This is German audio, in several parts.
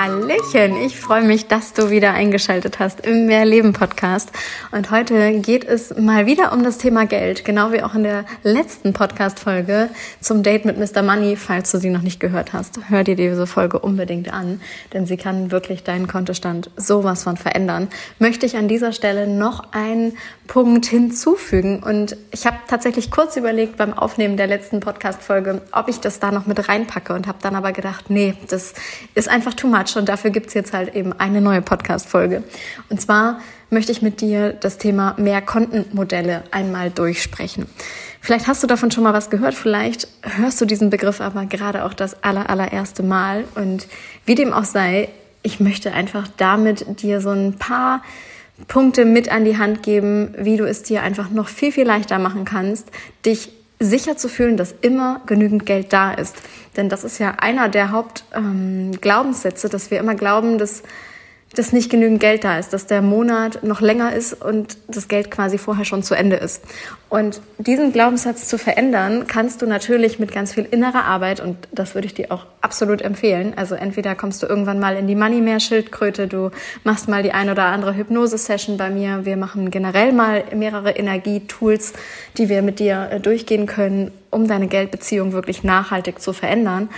Hallöchen, ich freue mich, dass du wieder eingeschaltet hast im Mehrleben Podcast. Und heute geht es mal wieder um das Thema Geld, genau wie auch in der letzten Podcast Folge zum Date mit Mr. Money. Falls du sie noch nicht gehört hast, hör dir diese Folge unbedingt an, denn sie kann wirklich deinen Kontostand sowas von verändern. Möchte ich an dieser Stelle noch einen Punkt hinzufügen und ich habe tatsächlich kurz überlegt beim Aufnehmen der letzten Podcast Folge, ob ich das da noch mit reinpacke und habe dann aber gedacht, nee, das ist einfach too much Quatsch und dafür gibt's jetzt halt eben eine neue Podcast-Folge. Und zwar möchte ich mit dir das Thema Mehrkontenmodelle einmal durchsprechen. Vielleicht hast du davon schon mal was gehört, vielleicht hörst du diesen Begriff aber gerade auch das aller, allererste Mal. Und wie dem auch sei, ich möchte einfach damit dir so ein paar Punkte mit an die Hand geben, wie du es dir einfach noch viel, viel leichter machen kannst, dich sicher zu fühlen, dass immer genügend Geld da ist. Denn das ist ja einer der Hauptglaubenssätze, ähm, dass wir immer glauben, dass dass nicht genügend Geld da ist, dass der Monat noch länger ist und das Geld quasi vorher schon zu Ende ist. Und diesen Glaubenssatz zu verändern, kannst du natürlich mit ganz viel innerer Arbeit und das würde ich dir auch absolut empfehlen. Also entweder kommst du irgendwann mal in die Money Mehr Schildkröte, du machst mal die ein oder andere Hypnose-Session bei mir. Wir machen generell mal mehrere Energietools, die wir mit dir äh, durchgehen können, um deine Geldbeziehung wirklich nachhaltig zu verändern.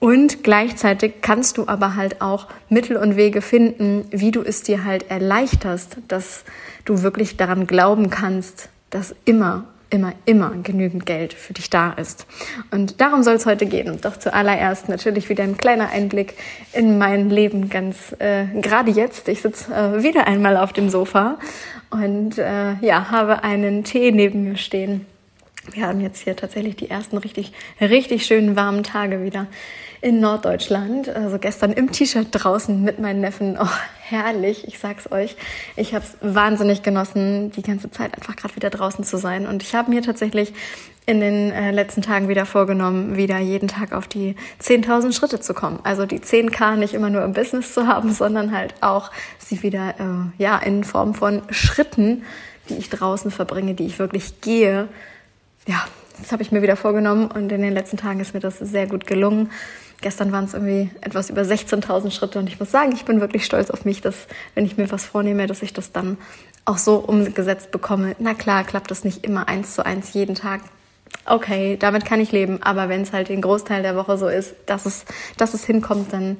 Und gleichzeitig kannst du aber halt auch Mittel und Wege finden, wie du es dir halt erleichterst, dass du wirklich daran glauben kannst, dass immer, immer, immer genügend Geld für dich da ist. Und darum soll es heute gehen. Doch zuallererst natürlich wieder ein kleiner Einblick in mein Leben ganz äh, gerade jetzt. Ich sitze äh, wieder einmal auf dem Sofa und äh, ja, habe einen Tee neben mir stehen. Wir haben jetzt hier tatsächlich die ersten richtig, richtig schönen warmen Tage wieder in Norddeutschland. Also gestern im T-Shirt draußen mit meinen Neffen. Oh, herrlich, ich sag's euch. Ich habe es wahnsinnig genossen, die ganze Zeit einfach gerade wieder draußen zu sein. Und ich habe mir tatsächlich in den äh, letzten Tagen wieder vorgenommen, wieder jeden Tag auf die 10.000 Schritte zu kommen. Also die 10k nicht immer nur im Business zu haben, sondern halt auch sie wieder äh, ja in Form von Schritten, die ich draußen verbringe, die ich wirklich gehe. Ja, das habe ich mir wieder vorgenommen und in den letzten Tagen ist mir das sehr gut gelungen. Gestern waren es irgendwie etwas über 16.000 Schritte und ich muss sagen, ich bin wirklich stolz auf mich, dass wenn ich mir was vornehme, dass ich das dann auch so umgesetzt bekomme. Na klar, klappt das nicht immer eins zu eins jeden Tag. Okay, damit kann ich leben, aber wenn es halt den Großteil der Woche so ist, dass es, dass es hinkommt, dann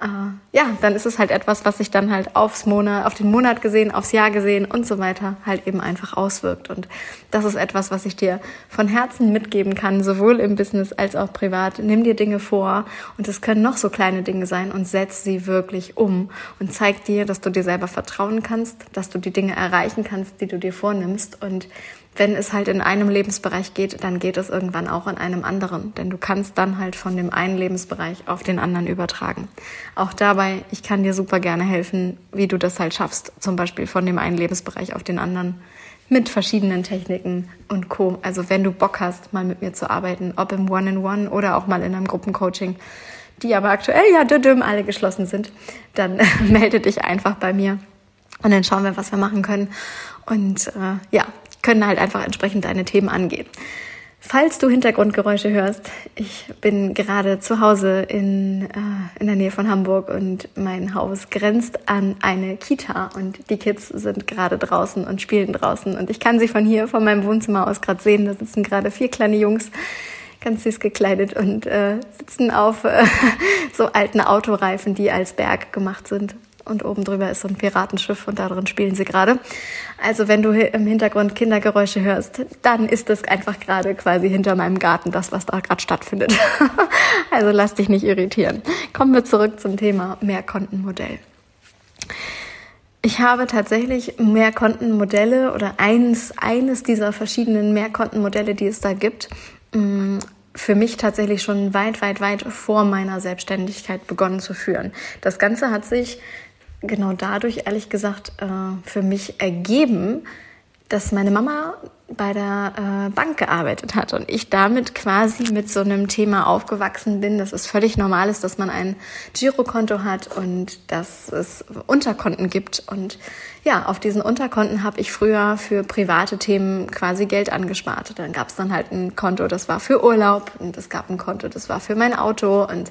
äh, ja, dann ist es halt etwas, was sich dann halt aufs Monat, auf den Monat gesehen, aufs Jahr gesehen und so weiter halt eben einfach auswirkt. Und das ist etwas, was ich dir von Herzen mitgeben kann, sowohl im Business als auch privat. Nimm dir Dinge vor und es können noch so kleine Dinge sein und setz sie wirklich um und zeig dir, dass du dir selber vertrauen kannst, dass du die Dinge erreichen kannst, die du dir vornimmst und wenn es halt in einem Lebensbereich geht, dann geht es irgendwann auch in einem anderen. Denn du kannst dann halt von dem einen Lebensbereich auf den anderen übertragen. Auch dabei, ich kann dir super gerne helfen, wie du das halt schaffst. Zum Beispiel von dem einen Lebensbereich auf den anderen. Mit verschiedenen Techniken und Co. Also wenn du Bock hast, mal mit mir zu arbeiten, ob im One-in-One -One oder auch mal in einem Gruppencoaching, die aber aktuell ja düdüm alle geschlossen sind, dann melde dich einfach bei mir. Und dann schauen wir, was wir machen können. Und äh, ja, können halt einfach entsprechend deine Themen angehen. Falls du Hintergrundgeräusche hörst, ich bin gerade zu Hause in, äh, in der Nähe von Hamburg und mein Haus grenzt an eine Kita und die Kids sind gerade draußen und spielen draußen und ich kann sie von hier, von meinem Wohnzimmer aus gerade sehen. Da sitzen gerade vier kleine Jungs, ganz süß gekleidet und äh, sitzen auf äh, so alten Autoreifen, die als Berg gemacht sind und oben drüber ist so ein Piratenschiff und darin spielen sie gerade. Also wenn du im Hintergrund Kindergeräusche hörst, dann ist das einfach gerade quasi hinter meinem Garten das, was da gerade stattfindet. also lass dich nicht irritieren. Kommen wir zurück zum Thema Mehrkontenmodell. Ich habe tatsächlich Mehrkontenmodelle oder eines, eines dieser verschiedenen Mehrkontenmodelle, die es da gibt, mm, für mich tatsächlich schon weit, weit, weit vor meiner Selbstständigkeit begonnen zu führen. Das Ganze hat sich genau dadurch, ehrlich gesagt, äh, für mich ergeben, dass meine Mama bei der äh, Bank gearbeitet hat und ich damit quasi mit so einem Thema aufgewachsen bin, dass es völlig normal ist, dass man ein Girokonto hat und dass es Unterkonten gibt. Und ja, auf diesen Unterkonten habe ich früher für private Themen quasi Geld angespart. Dann gab es dann halt ein Konto, das war für Urlaub und es gab ein Konto, das war für mein Auto und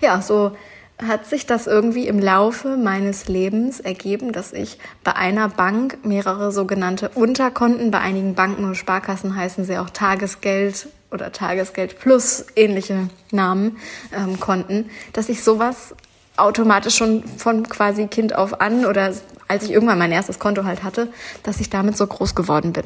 ja, so hat sich das irgendwie im Laufe meines Lebens ergeben, dass ich bei einer Bank mehrere sogenannte Unterkonten, bei einigen Banken und Sparkassen heißen sie auch Tagesgeld oder Tagesgeld plus ähnliche Namen, ähm, Konten, dass ich sowas automatisch schon von quasi Kind auf an oder als ich irgendwann mein erstes Konto halt hatte, dass ich damit so groß geworden bin.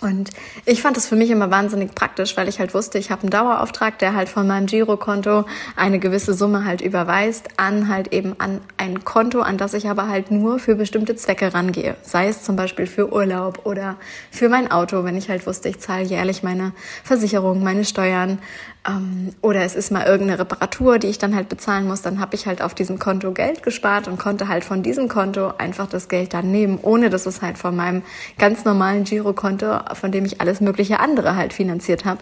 Und ich fand es für mich immer wahnsinnig praktisch, weil ich halt wusste, ich habe einen Dauerauftrag, der halt von meinem Girokonto eine gewisse Summe halt überweist an halt eben an ein Konto, an das ich aber halt nur für bestimmte Zwecke rangehe. Sei es zum Beispiel für Urlaub oder für mein Auto, wenn ich halt wusste, ich zahle jährlich meine Versicherung, meine Steuern, ähm, oder es ist mal irgendeine Reparatur, die ich dann halt bezahlen muss, dann habe ich halt auf diesem Konto Geld gespart und konnte halt von diesem Konto einfach das Geld dann nehmen, ohne dass es halt von meinem ganz normalen Girokonto, von dem ich alles mögliche andere halt finanziert habe,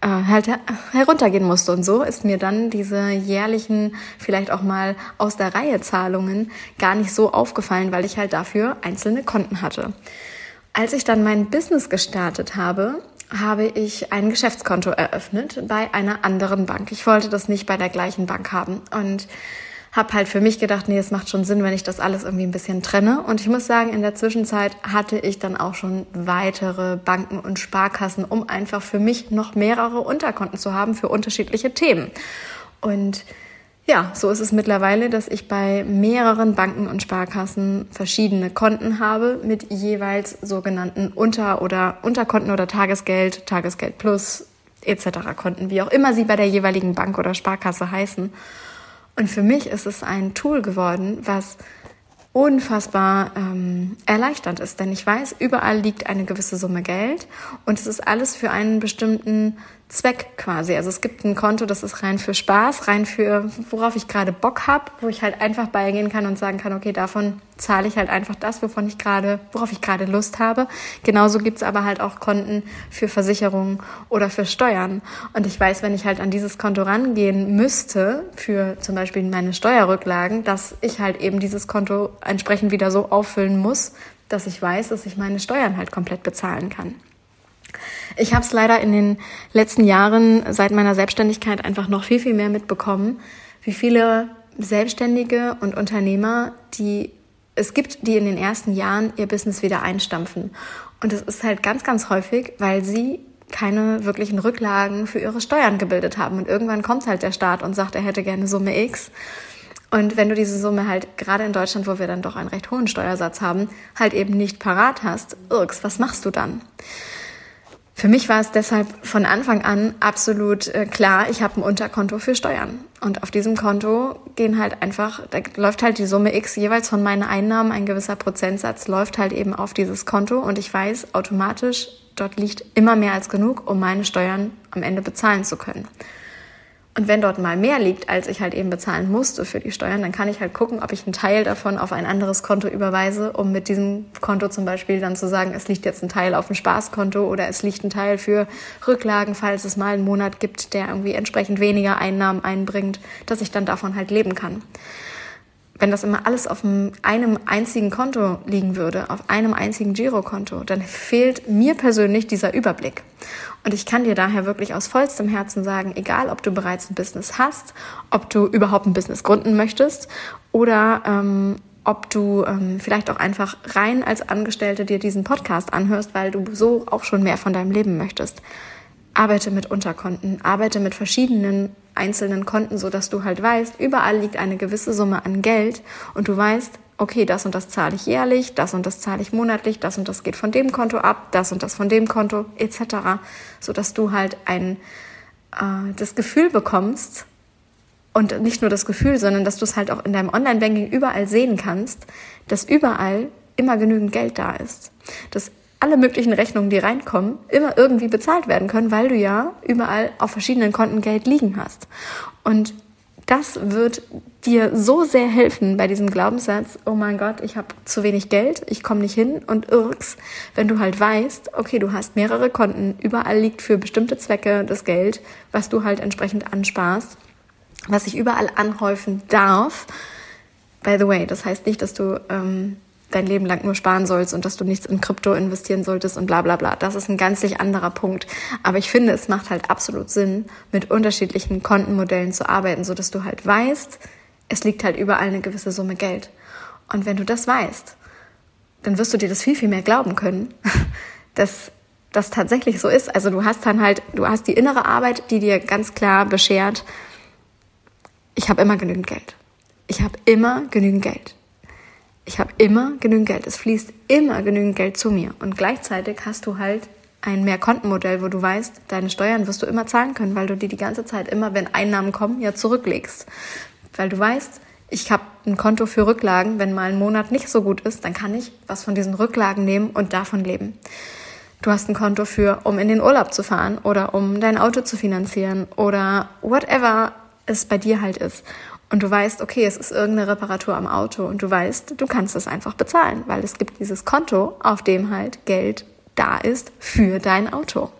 äh, halt heruntergehen musste. Und so ist mir dann diese jährlichen, vielleicht auch mal aus der Reihe Zahlungen gar nicht so aufgefallen, weil ich halt dafür einzelne Konten hatte. Als ich dann mein Business gestartet habe, habe ich ein Geschäftskonto eröffnet bei einer anderen Bank. Ich wollte das nicht bei der gleichen Bank haben und habe halt für mich gedacht, nee, es macht schon Sinn, wenn ich das alles irgendwie ein bisschen trenne. Und ich muss sagen, in der Zwischenzeit hatte ich dann auch schon weitere Banken und Sparkassen, um einfach für mich noch mehrere Unterkonten zu haben für unterschiedliche Themen. Und ja, so ist es mittlerweile, dass ich bei mehreren Banken und Sparkassen verschiedene Konten habe mit jeweils sogenannten Unter- oder Unterkonten oder Tagesgeld, Tagesgeld Plus etc. Konten, wie auch immer sie bei der jeweiligen Bank oder Sparkasse heißen. Und für mich ist es ein Tool geworden, was unfassbar ähm, erleichternd ist, denn ich weiß, überall liegt eine gewisse Summe Geld und es ist alles für einen bestimmten Zweck quasi. Also es gibt ein Konto, das ist rein für Spaß, rein für worauf ich gerade Bock habe, wo ich halt einfach beigehen kann und sagen kann, okay, davon zahle ich halt einfach das, wovon ich gerade, worauf ich gerade Lust habe. Genauso gibt's aber halt auch Konten für Versicherungen oder für Steuern. Und ich weiß, wenn ich halt an dieses Konto rangehen müsste, für zum Beispiel meine Steuerrücklagen, dass ich halt eben dieses Konto entsprechend wieder so auffüllen muss, dass ich weiß, dass ich meine Steuern halt komplett bezahlen kann. Ich habe es leider in den letzten Jahren seit meiner Selbstständigkeit einfach noch viel, viel mehr mitbekommen, wie viele Selbstständige und Unternehmer, die es gibt, die in den ersten Jahren ihr Business wieder einstampfen. Und es ist halt ganz, ganz häufig, weil sie keine wirklichen Rücklagen für ihre Steuern gebildet haben. Und irgendwann kommt halt der Staat und sagt, er hätte gerne Summe X. Und wenn du diese Summe halt gerade in Deutschland, wo wir dann doch einen recht hohen Steuersatz haben, halt eben nicht parat hast, irks, was machst du dann? Für mich war es deshalb von Anfang an absolut äh, klar, ich habe ein Unterkonto für Steuern. Und auf diesem Konto gehen halt einfach, da läuft halt die Summe X jeweils von meinen Einnahmen, ein gewisser Prozentsatz läuft halt eben auf dieses Konto und ich weiß automatisch, dort liegt immer mehr als genug, um meine Steuern am Ende bezahlen zu können. Und wenn dort mal mehr liegt, als ich halt eben bezahlen musste für die Steuern, dann kann ich halt gucken, ob ich einen Teil davon auf ein anderes Konto überweise, um mit diesem Konto zum Beispiel dann zu sagen, es liegt jetzt ein Teil auf dem Spaßkonto oder es liegt ein Teil für Rücklagen, falls es mal einen Monat gibt, der irgendwie entsprechend weniger Einnahmen einbringt, dass ich dann davon halt leben kann wenn das immer alles auf einem einzigen Konto liegen würde, auf einem einzigen Girokonto, dann fehlt mir persönlich dieser Überblick. Und ich kann dir daher wirklich aus vollstem Herzen sagen, egal ob du bereits ein Business hast, ob du überhaupt ein Business gründen möchtest oder ähm, ob du ähm, vielleicht auch einfach rein als Angestellte dir diesen Podcast anhörst, weil du so auch schon mehr von deinem Leben möchtest. Arbeite mit Unterkonten, arbeite mit verschiedenen einzelnen Konten, so dass du halt weißt, überall liegt eine gewisse Summe an Geld und du weißt, okay, das und das zahle ich jährlich, das und das zahle ich monatlich, das und das geht von dem Konto ab, das und das von dem Konto etc., so dass du halt ein äh, das Gefühl bekommst und nicht nur das Gefühl, sondern dass du es halt auch in deinem Online-Banking überall sehen kannst, dass überall immer genügend Geld da ist. Dass alle möglichen Rechnungen, die reinkommen, immer irgendwie bezahlt werden können, weil du ja überall auf verschiedenen Konten Geld liegen hast. Und das wird dir so sehr helfen bei diesem Glaubenssatz, oh mein Gott, ich habe zu wenig Geld, ich komme nicht hin und irks, wenn du halt weißt, okay, du hast mehrere Konten, überall liegt für bestimmte Zwecke das Geld, was du halt entsprechend ansparst, was sich überall anhäufen darf. By the way, das heißt nicht, dass du ähm, dein Leben lang nur sparen sollst und dass du nichts in Krypto investieren solltest und bla bla bla. Das ist ein ganzlich anderer Punkt. Aber ich finde, es macht halt absolut Sinn, mit unterschiedlichen Kontenmodellen zu arbeiten, so dass du halt weißt, es liegt halt überall eine gewisse Summe Geld. Und wenn du das weißt, dann wirst du dir das viel, viel mehr glauben können, dass das tatsächlich so ist. Also du hast dann halt, du hast die innere Arbeit, die dir ganz klar beschert, ich habe immer genügend Geld. Ich habe immer genügend Geld ich habe immer genügend Geld. Es fließt immer genügend Geld zu mir. Und gleichzeitig hast du halt ein Mehrkontenmodell, wo du weißt, deine Steuern wirst du immer zahlen können, weil du die die ganze Zeit immer, wenn Einnahmen kommen, ja zurücklegst. Weil du weißt, ich habe ein Konto für Rücklagen, wenn mal ein Monat nicht so gut ist, dann kann ich was von diesen Rücklagen nehmen und davon leben. Du hast ein Konto für, um in den Urlaub zu fahren oder um dein Auto zu finanzieren oder whatever es bei dir halt ist und du weißt, okay, es ist irgendeine Reparatur am Auto und du weißt, du kannst es einfach bezahlen, weil es gibt dieses Konto, auf dem halt Geld da ist für dein Auto.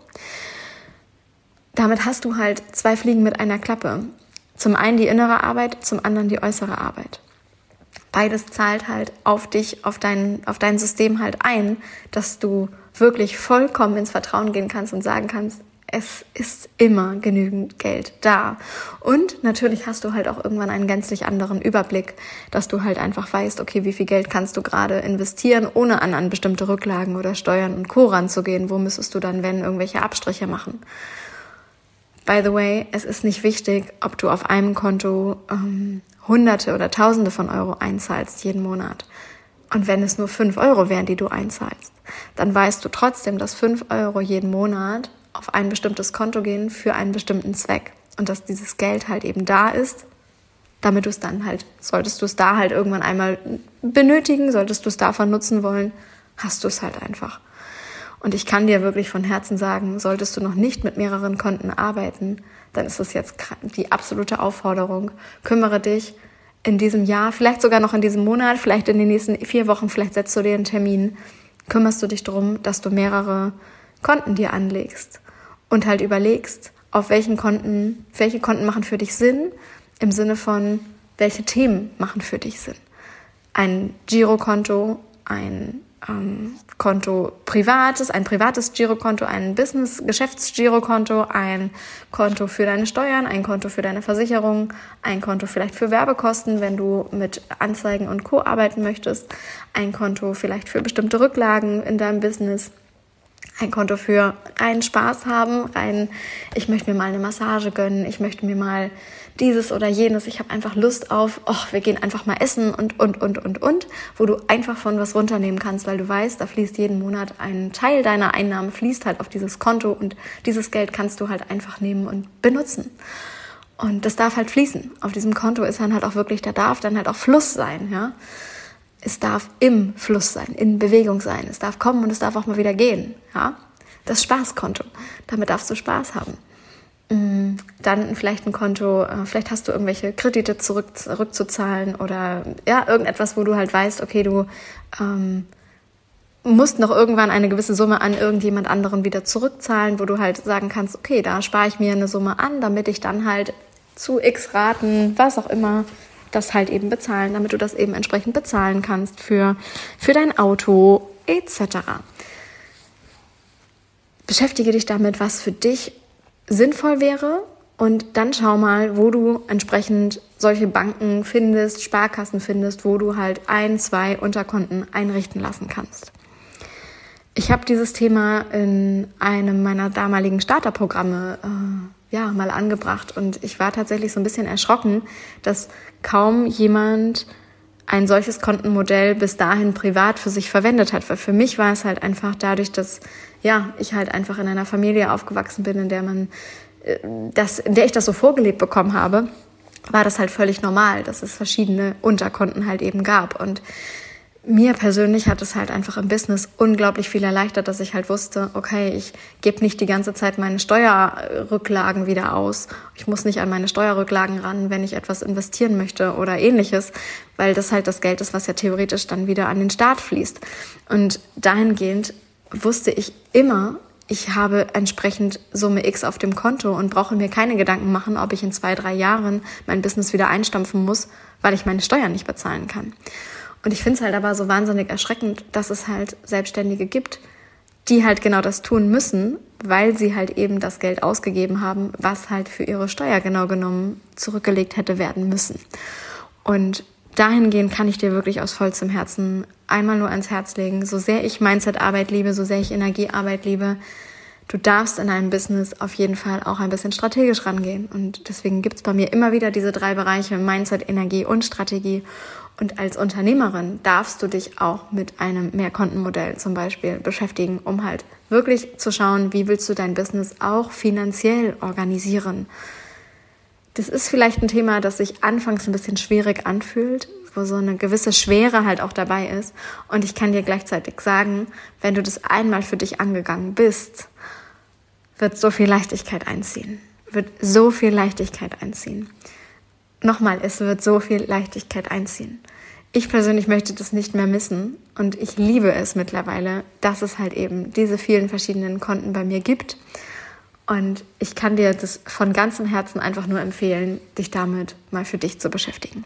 Damit hast du halt zwei Fliegen mit einer Klappe. Zum einen die innere Arbeit, zum anderen die äußere Arbeit. Beides zahlt halt auf dich, auf dein, auf dein System halt ein, dass du wirklich vollkommen ins Vertrauen gehen kannst und sagen kannst, es ist immer genügend Geld da. Und natürlich hast du halt auch irgendwann einen gänzlich anderen Überblick, dass du halt einfach weißt, okay, wie viel Geld kannst du gerade investieren, ohne an, an bestimmte Rücklagen oder Steuern und Co. ranzugehen. Wo müsstest du dann, wenn, irgendwelche Abstriche machen? By the way, es ist nicht wichtig, ob du auf einem Konto ähm, Hunderte oder Tausende von Euro einzahlst jeden Monat. Und wenn es nur fünf Euro wären, die du einzahlst, dann weißt du trotzdem, dass fünf Euro jeden Monat auf ein bestimmtes Konto gehen für einen bestimmten Zweck und dass dieses Geld halt eben da ist, damit du es dann halt, solltest du es da halt irgendwann einmal benötigen, solltest du es davon nutzen wollen, hast du es halt einfach. Und ich kann dir wirklich von Herzen sagen, solltest du noch nicht mit mehreren Konten arbeiten, dann ist es jetzt die absolute Aufforderung. Kümmere dich in diesem Jahr, vielleicht sogar noch in diesem Monat, vielleicht in den nächsten vier Wochen, vielleicht setzt du dir einen Termin, kümmerst du dich darum, dass du mehrere Konten dir anlegst und halt überlegst, auf welchen Konten, welche Konten machen für dich Sinn, im Sinne von, welche Themen machen für dich Sinn. Ein Girokonto, ein ähm, Konto privates, ein privates Girokonto, ein Business-Geschäftsgirokonto, ein Konto für deine Steuern, ein Konto für deine Versicherung, ein Konto vielleicht für Werbekosten, wenn du mit Anzeigen und Co. arbeiten möchtest, ein Konto vielleicht für bestimmte Rücklagen in deinem Business, ein Konto für reinen Spaß haben, rein, ich möchte mir mal eine Massage gönnen, ich möchte mir mal dieses oder jenes, ich habe einfach Lust auf, oh, wir gehen einfach mal essen und, und, und, und, und, wo du einfach von was runternehmen kannst, weil du weißt, da fließt jeden Monat ein Teil deiner Einnahmen, fließt halt auf dieses Konto und dieses Geld kannst du halt einfach nehmen und benutzen. Und das darf halt fließen. Auf diesem Konto ist dann halt auch wirklich, da darf dann halt auch Fluss sein, ja es darf im Fluss sein, in Bewegung sein. Es darf kommen und es darf auch mal wieder gehen. Ja? Das Spaßkonto. Damit darfst du Spaß haben. Mm, dann vielleicht ein Konto, äh, vielleicht hast du irgendwelche Kredite zurück, zurückzuzahlen oder ja, irgendetwas, wo du halt weißt, okay, du ähm, musst noch irgendwann eine gewisse Summe an irgendjemand anderen wieder zurückzahlen, wo du halt sagen kannst, okay, da spare ich mir eine Summe an, damit ich dann halt zu x Raten, was auch immer, das halt eben bezahlen, damit du das eben entsprechend bezahlen kannst für, für dein Auto etc. Beschäftige dich damit, was für dich sinnvoll wäre und dann schau mal, wo du entsprechend solche Banken findest, Sparkassen findest, wo du halt ein, zwei Unterkonten einrichten lassen kannst. Ich habe dieses Thema in einem meiner damaligen Starterprogramme äh, ja mal angebracht und ich war tatsächlich so ein bisschen erschrocken, dass kaum jemand ein solches Kontenmodell bis dahin privat für sich verwendet hat. Weil für mich war es halt einfach dadurch, dass ja ich halt einfach in einer Familie aufgewachsen bin, in der man äh, das, in der ich das so vorgelebt bekommen habe, war das halt völlig normal, dass es verschiedene Unterkonten halt eben gab und mir persönlich hat es halt einfach im Business unglaublich viel erleichtert, dass ich halt wusste, okay, ich gebe nicht die ganze Zeit meine Steuerrücklagen wieder aus. Ich muss nicht an meine Steuerrücklagen ran, wenn ich etwas investieren möchte oder ähnliches, weil das halt das Geld ist, was ja theoretisch dann wieder an den Staat fließt. Und dahingehend wusste ich immer, ich habe entsprechend Summe X auf dem Konto und brauche mir keine Gedanken machen, ob ich in zwei, drei Jahren mein Business wieder einstampfen muss, weil ich meine Steuern nicht bezahlen kann. Und ich finde es halt aber so wahnsinnig erschreckend, dass es halt Selbstständige gibt, die halt genau das tun müssen, weil sie halt eben das Geld ausgegeben haben, was halt für ihre Steuer genau genommen zurückgelegt hätte werden müssen. Und dahingehend kann ich dir wirklich aus vollstem Herzen einmal nur ans Herz legen, so sehr ich Mindset-Arbeit liebe, so sehr ich Energiearbeit liebe, du darfst in einem Business auf jeden Fall auch ein bisschen strategisch rangehen. Und deswegen gibt es bei mir immer wieder diese drei Bereiche, Mindset, Energie und Strategie. Und als Unternehmerin darfst du dich auch mit einem Mehrkontenmodell zum Beispiel beschäftigen, um halt wirklich zu schauen, wie willst du dein Business auch finanziell organisieren. Das ist vielleicht ein Thema, das sich anfangs ein bisschen schwierig anfühlt, wo so eine gewisse Schwere halt auch dabei ist. Und ich kann dir gleichzeitig sagen, wenn du das einmal für dich angegangen bist, wird so viel Leichtigkeit einziehen. Wird so viel Leichtigkeit einziehen. Nochmal, es wird so viel Leichtigkeit einziehen ich persönlich möchte das nicht mehr missen und ich liebe es mittlerweile, dass es halt eben diese vielen verschiedenen Konten bei mir gibt. Und ich kann dir das von ganzem Herzen einfach nur empfehlen, dich damit mal für dich zu beschäftigen.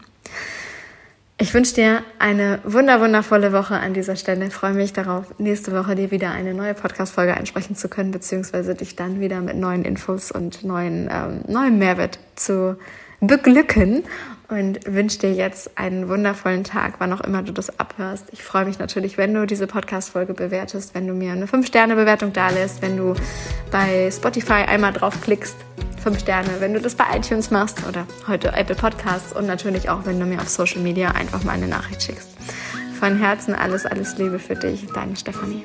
Ich wünsche dir eine wunder wundervolle Woche an dieser Stelle. Ich freue mich darauf, nächste Woche dir wieder eine neue Podcast-Folge einsprechen zu können, beziehungsweise dich dann wieder mit neuen Infos und neuen, ähm, neuem Mehrwert zu beglücken und wünsche dir jetzt einen wundervollen Tag, wann auch immer du das abhörst. Ich freue mich natürlich, wenn du diese Podcast-Folge bewertest, wenn du mir eine 5-Sterne-Bewertung da lässt, wenn du bei Spotify einmal draufklickst, 5 Sterne, wenn du das bei iTunes machst oder heute Apple Podcasts und natürlich auch, wenn du mir auf Social Media einfach mal eine Nachricht schickst. Von Herzen alles, alles Liebe für dich, deine Stefanie.